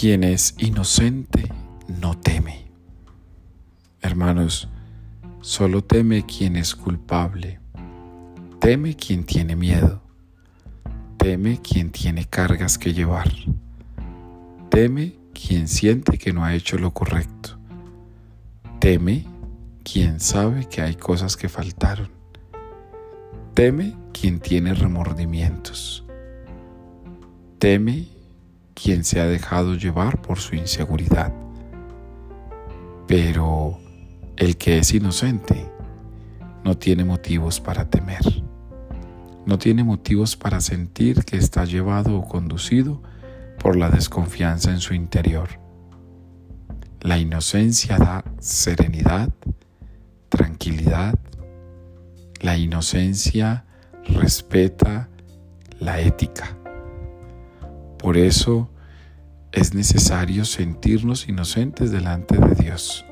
Quien es inocente no teme. Hermanos, solo teme quien es culpable. Teme quien tiene miedo. Teme quien tiene cargas que llevar. Teme quien siente que no ha hecho lo correcto. Teme quien sabe que hay cosas que faltaron. Teme quien tiene remordimientos. Teme quien se ha dejado llevar por su inseguridad. Pero el que es inocente no tiene motivos para temer. No tiene motivos para sentir que está llevado o conducido por la desconfianza en su interior. La inocencia da serenidad, tranquilidad. La inocencia respeta la ética. Por eso es necesario sentirnos inocentes delante de Dios.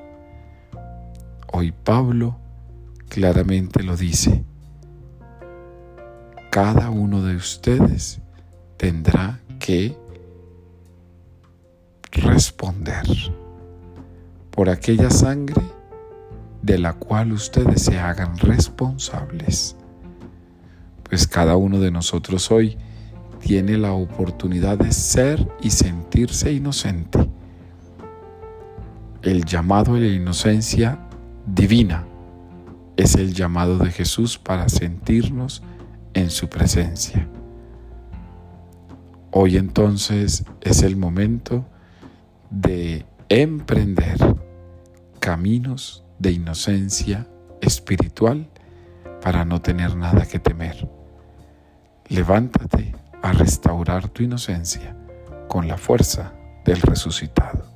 Hoy Pablo claramente lo dice. Cada uno de ustedes tendrá que responder por aquella sangre de la cual ustedes se hagan responsables. Pues cada uno de nosotros hoy tiene la oportunidad de ser y sentirse inocente. El llamado de la inocencia divina es el llamado de Jesús para sentirnos en su presencia. Hoy entonces es el momento de emprender caminos de inocencia espiritual para no tener nada que temer. Levántate a restaurar tu inocencia con la fuerza del resucitado.